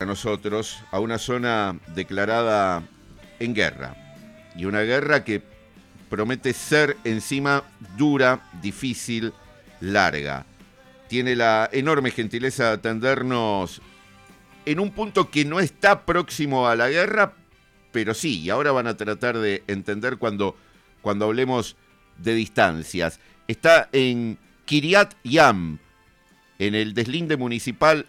a nosotros a una zona declarada en guerra. Y una guerra que promete ser encima dura, difícil, larga. Tiene la enorme gentileza de atendernos en un punto que no está próximo a la guerra, pero sí, y ahora van a tratar de entender cuando, cuando hablemos de distancias. Está en Kiryat Yam, en el deslinde municipal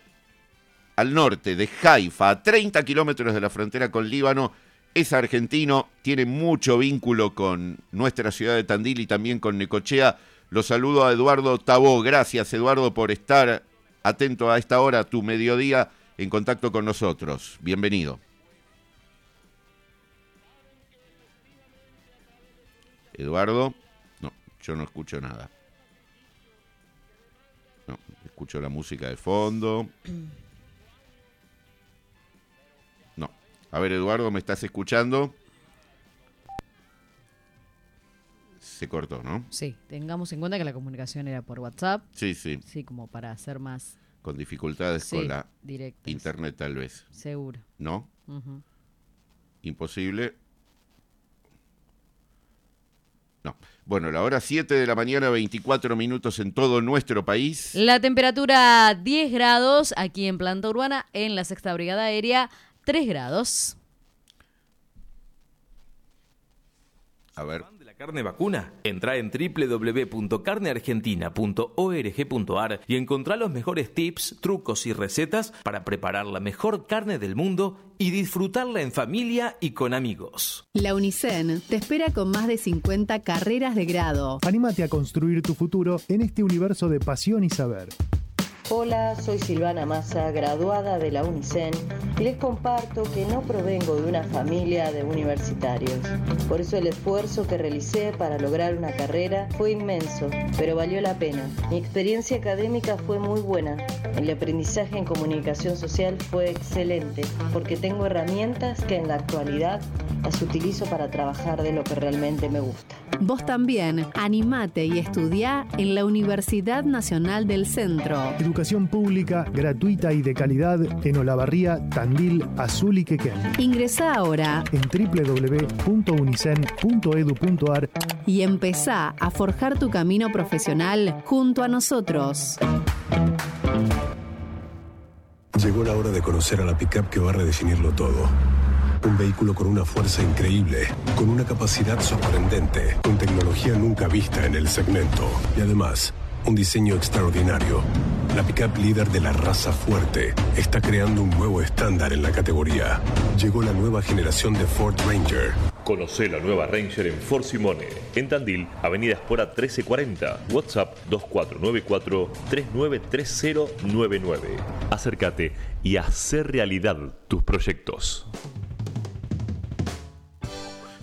al norte de Haifa, a 30 kilómetros de la frontera con Líbano. Es argentino, tiene mucho vínculo con nuestra ciudad de Tandil y también con Necochea. Lo saludo a Eduardo Tabó. Gracias, Eduardo, por estar atento a esta hora, tu mediodía, en contacto con nosotros. Bienvenido. Eduardo, no, yo no escucho nada. No, escucho la música de fondo. A ver, Eduardo, ¿me estás escuchando? Se cortó, ¿no? Sí, tengamos en cuenta que la comunicación era por WhatsApp. Sí, sí. Sí, como para hacer más... Con dificultades con la internet tal vez. Seguro. ¿No? Imposible. No. Bueno, la hora 7 de la mañana, 24 minutos en todo nuestro país. La temperatura 10 grados aquí en planta urbana, en la sexta brigada aérea. 3 grados. A ver. de la carne vacuna? Entra en www.carneargentina.org.ar y encontrá los mejores tips, trucos y recetas para preparar la mejor carne del mundo y disfrutarla en familia y con amigos. La UNICEN te espera con más de 50 carreras de grado. Anímate a construir tu futuro en este universo de pasión y saber. Hola, soy Silvana Massa, graduada de la UNICEN, y les comparto que no provengo de una familia de universitarios. Por eso el esfuerzo que realicé para lograr una carrera fue inmenso, pero valió la pena. Mi experiencia académica fue muy buena. El aprendizaje en comunicación social fue excelente, porque tengo herramientas que en la actualidad las utilizo para trabajar de lo que realmente me gusta. Vos también, animate y estudia en la Universidad Nacional del Centro. Educación pública, gratuita y de calidad en Olavarría, Tandil, Azul y Quequén. Ingresa ahora en www.unicen.edu.ar y empezá a forjar tu camino profesional junto a nosotros. Llegó la hora de conocer a la pickup que va a redefinirlo todo. Un vehículo con una fuerza increíble, con una capacidad sorprendente, con tecnología nunca vista en el segmento y además un diseño extraordinario. La pickup líder de la raza fuerte está creando un nuevo estándar en la categoría. Llegó la nueva generación de Ford Ranger. Conoce la nueva Ranger en Ford Simone, en Tandil, Avenida Espora 1340, WhatsApp 2494-393099. Acércate y hacer realidad tus proyectos.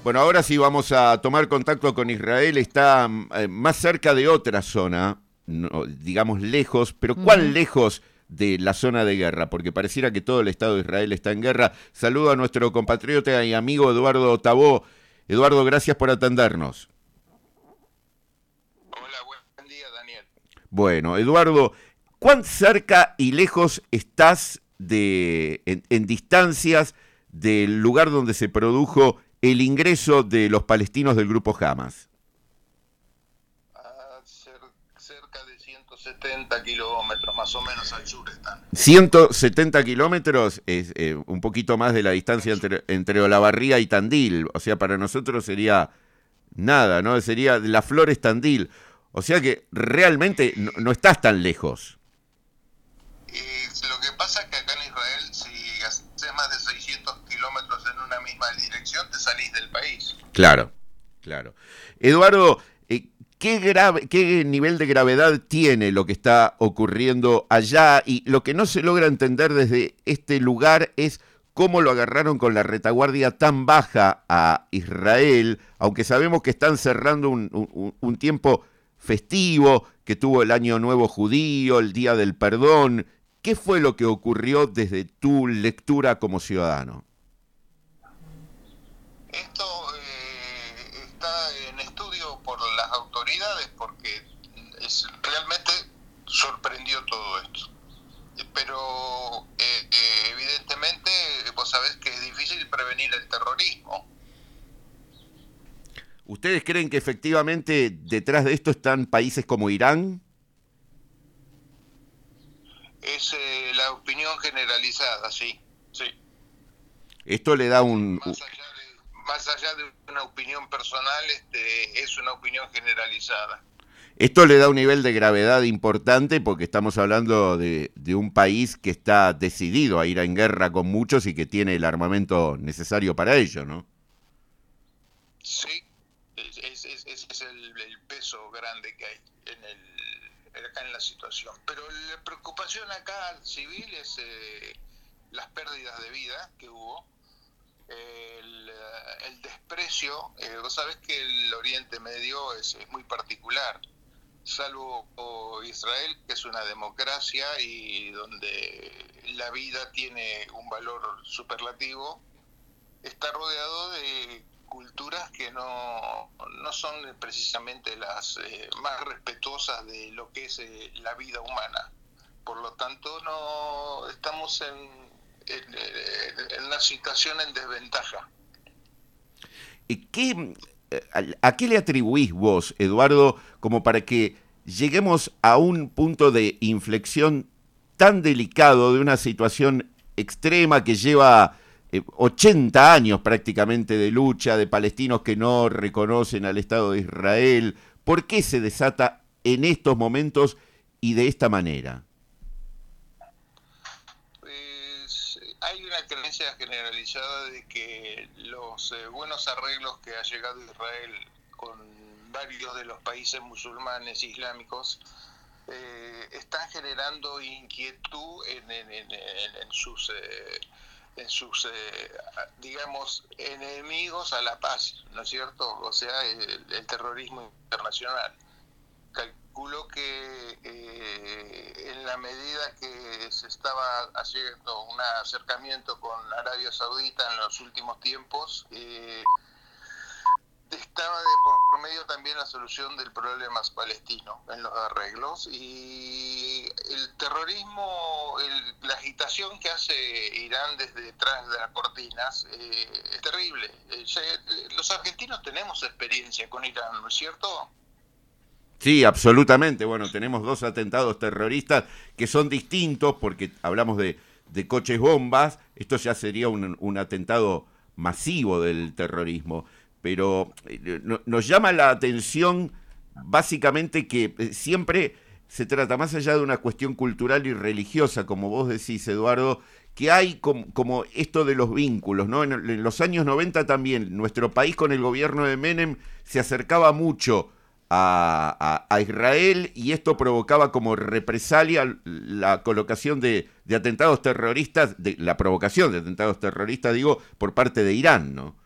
Bueno, ahora sí vamos a tomar contacto con Israel. Está eh, más cerca de otra zona, digamos lejos, pero ¿cuán lejos de la zona de guerra? Porque pareciera que todo el Estado de Israel está en guerra. Saludo a nuestro compatriota y amigo Eduardo Tabó. Eduardo, gracias por atendernos. Hola, buen día, Daniel. Bueno, Eduardo, ¿cuán cerca y lejos estás de, en distancias del lugar donde se produjo el ingreso de los palestinos del grupo Hamas? Cerca de 170 kilómetros, más o menos al sur están. 170 kilómetros es eh, un poquito más de la distancia entre, entre Olavarría y Tandil. O sea, para nosotros sería nada, ¿no? Sería la Flores Tandil. O sea que realmente no, estás tan lejos. lo que pasa es que acá en Israel, si haces más de 600 kilómetros en una misma dirección, te salís del país. Claro, claro. Eduardo, ¿qué, grave, ¿qué nivel de gravedad tiene lo que está ocurriendo allá? Y lo que no se logra entender desde este lugar es cómo lo agarraron con la retaguardia tan baja a Israel, aunque sabemos que están cerrando un tiempo festivo, que tuvo el Año Nuevo Judío, el Día del Perdón. ¿Qué fue lo que ocurrió desde tu lectura como ciudadano? Esto eh, está en estudio por las autoridades porque es, realmente sorprendió todo esto. Pero eh, eh, evidentemente prevenir el terrorismo. ¿Ustedes creen que efectivamente detrás de esto están países como Irán? Es eh, la opinión generalizada, sí, sí. Esto le da un... Más allá de, más allá de una opinión personal, este, es una opinión generalizada. Esto le da un nivel de gravedad importante porque estamos hablando de, un país que está decidido a ir en guerra con muchos y que tiene el armamento necesario para ello, ¿no? Sí, ese es, es, es, el, peso grande que hay en el, acá en la situación. Pero la preocupación acá civil es eh, las pérdidas de vida que hubo, el, el desprecio. Eh, vos sabés que el Oriente Medio es, es muy particular salvo Israel, que es una democracia y donde la vida tiene un valor superlativo, está rodeado de culturas que no, no son precisamente las eh, más respetuosas de lo que es eh, la vida humana. Por lo tanto, no estamos en, en, en una situación en desventaja. ¿Y qué, ¿A qué le atribuís vos, Eduardo, como para que lleguemos a un punto de inflexión tan delicado de una situación extrema que lleva eh, 80 años prácticamente de lucha de palestinos que no reconocen al Estado de Israel? ¿Por qué se desata en estos momentos y de esta manera? Creencia generalizada de que los eh, buenos arreglos que ha llegado Israel con varios de los países musulmanes islámicos eh, están generando inquietud en, en, en, en sus, eh, en sus eh, digamos, enemigos a la paz, ¿no es cierto? O sea, el terrorismo internacional. Calculo que eh, en la medida que se estaba haciendo un acercamiento con Arabia Saudita en los últimos tiempos, eh, estaba de por medio también la solución del problema palestino en los arreglos y el terrorismo, el, la agitación que hace Irán desde detrás de las cortinas eh, es terrible. Eh, los argentinos tenemos experiencia con Irán, ¿no es cierto? Sí, absolutamente. Bueno, tenemos dos atentados terroristas que son distintos porque hablamos de, coches bombas. Esto ya sería un, atentado masivo del terrorismo pero eh, no, nos llama la atención básicamente que eh, siempre se trata, más allá de una cuestión cultural y religiosa, como vos decís, Eduardo, que hay como, esto de los vínculos, ¿no? En, en, los años 90 también, nuestro país con el gobierno de Menem se acercaba mucho a, a, a Israel y esto provocaba como represalia la colocación de, de atentados terroristas, de, la provocación de atentados terroristas, digo, por parte de Irán, ¿no?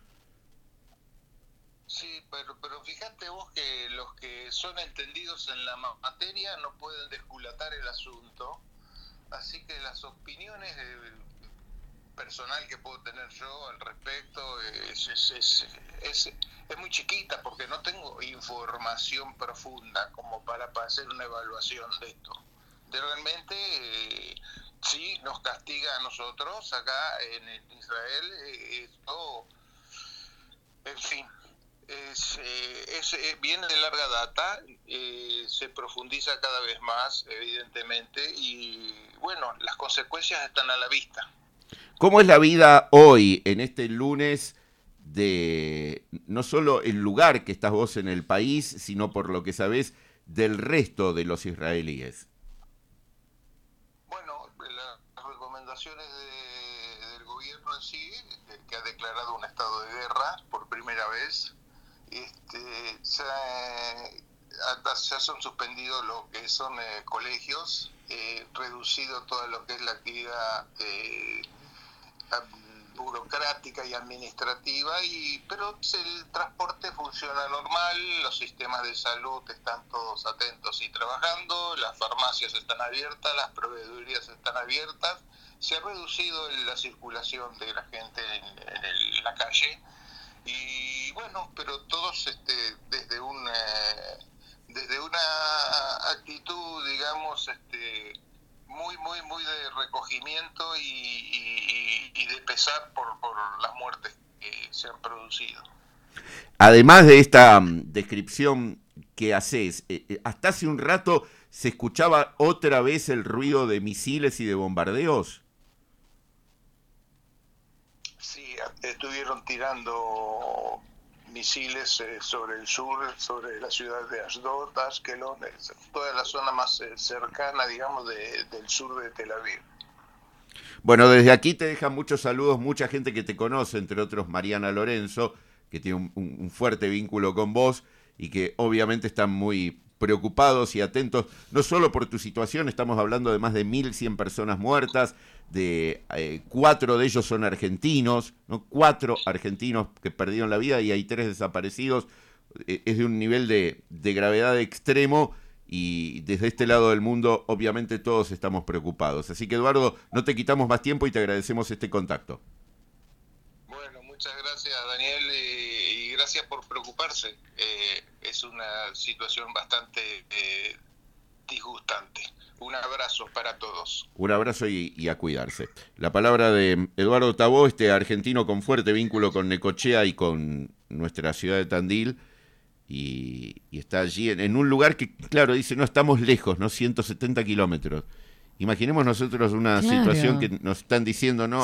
son entendidos en la materia no pueden desculatar el asunto, así que las opiniones eh, personal que puedo tener yo al respecto es, es, es, es, muy chiquita porque no tengo información profunda como para, para hacer una evaluación de esto. De realmente eh, sí nos castiga a nosotros acá en Israel, eh, esto, en fin, es, eh, es, eh, viene de larga data, eh, se profundiza cada vez más, evidentemente, y bueno, las consecuencias están a la vista. ¿Cómo es la vida hoy, en este lunes, de no solo el lugar que estás vos en el país, sino por lo que sabés del resto de los israelíes? Bueno, las recomendaciones de, del gobierno en sí, que ha declarado un estado de guerra por primera vez, este, se, se han suspendido lo que son eh, colegios, eh, reducido todo lo que es la actividad eh, burocrática y administrativa, y pero el transporte funciona normal, los sistemas de salud están todos atentos y trabajando, las farmacias están abiertas, las proveedurías están abiertas, se ha reducido la circulación de la gente en, la calle, y bueno, pero todos este, desde una desde una actitud, digamos, este, muy, muy, muy de recogimiento y, y de pesar por, por, las muertes se han producido. Además de esta mm, descripción que haces, eh, eh, hasta hace un rato se escuchaba otra vez el ruido de misiles y de bombardeos. Sí, estuvieron tirando misiles eh, sobre el sur, sobre la ciudad de Ashdod, Ashkelon, toda la zona más cercana, digamos, del sur de Tel Aviv. Bueno, desde aquí te dejan muchos saludos, mucha gente que te conoce, entre otros Mariana Lorenzo, que tiene un, fuerte vínculo con vos y que obviamente están muy preocupados y atentos, no solo por tu situación, estamos hablando de más de 1.100 personas muertas, de eh, cuatro de ellos son argentinos, ¿no? cuatro argentinos que perdieron la vida y hay tres desaparecidos, eh, es de un nivel de, de gravedad extremo y desde este lado del mundo obviamente todos estamos preocupados. Así que Eduardo, no te quitamos más tiempo y te agradecemos este contacto. Bueno, muchas gracias Daniel y, gracias por preocuparse. Eh, es una situación bastante eh, disgustante. Un abrazo para todos. Un abrazo y, a cuidarse. La palabra de Eduardo Tabó, este argentino con fuerte vínculo con Necochea y con nuestra ciudad de Tandil y, está allí en, un lugar que, claro, dice, no estamos lejos, ¿no? 170 kilómetros. Imaginemos nosotros una situación que nos están diciendo, ¿no?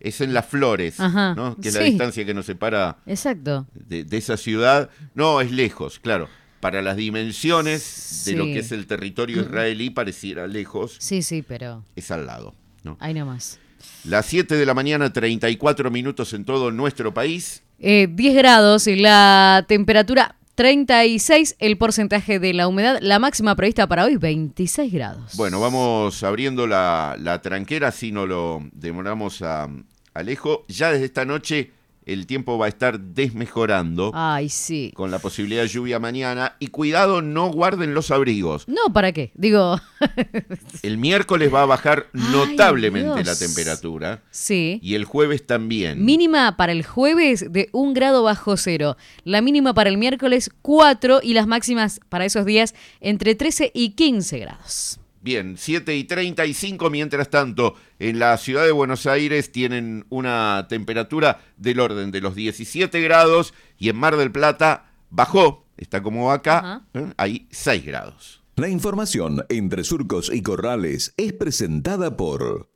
es en las flores, ¿no? Que es la distancia que nos separa Exacto. De, esa ciudad. No, es lejos, claro. Para las dimensiones de lo que es el territorio israelí pareciera lejos. Sí, sí, pero... Es al lado, ¿no? Ahí nomás. Las 7 de la mañana, 34 minutos en todo nuestro país. Eh, 10 grados y la temperatura 36 el porcentaje de la humedad, la máxima prevista para hoy 26 grados. Bueno, vamos abriendo la, la tranquera, si no lo demoramos a Alejo. Ya desde esta noche el tiempo va a estar desmejorando. Ay, sí. Con la posibilidad de lluvia mañana. Y cuidado, no guarden los abrigos. No, ¿para qué? Digo. el miércoles va a bajar notablemente la temperatura. Sí. Y el jueves también. Mínima para el jueves de un grado bajo cero. La mínima para el miércoles 4 y las máximas para esos días entre 13 y 15 grados. Bien, 7 y 35, mientras tanto, en la ciudad de Buenos Aires tienen una temperatura del orden de los 17 grados y en Mar del Plata bajó, está como acá, ¿eh? hay 6 grados. La información entre surcos y corrales es presentada por...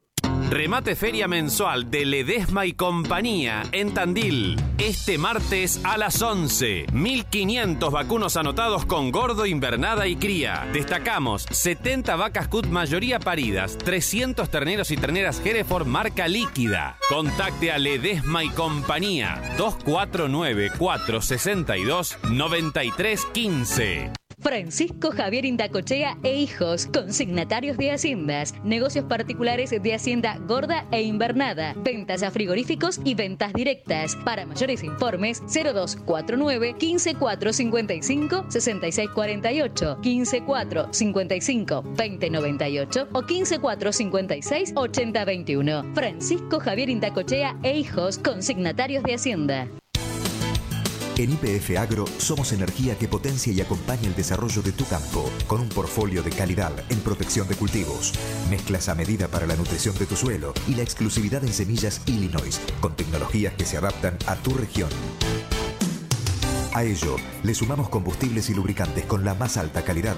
Remate Feria Mensual de Ledesma y Compañía en Tandil. Este martes a las 11. 1500 vacunos anotados con gordo, invernada y cría. Destacamos 70 vacas cut mayoría paridas, 300 terneros y terneras Hereford marca líquida. Contacte a Ledesma y Compañía 249 462 9315. Francisco Javier Indacochea e hijos, consignatarios de haciendas, negocios particulares de hacienda gorda e invernada, ventas a frigoríficos y ventas directas. Para mayores informes 0249 15455 6648, 15455 2098 o 15456 8021. Francisco Javier Indacochea e hijos, consignatarios de hacienda. En IPF Agro somos energía que potencia y acompaña el desarrollo de tu campo, con un portfolio de calidad en protección de cultivos, mezclas a medida para la nutrición de tu suelo y la exclusividad en semillas Illinois, con tecnologías que se adaptan a tu región. A ello, le sumamos combustibles y lubricantes con la más alta calidad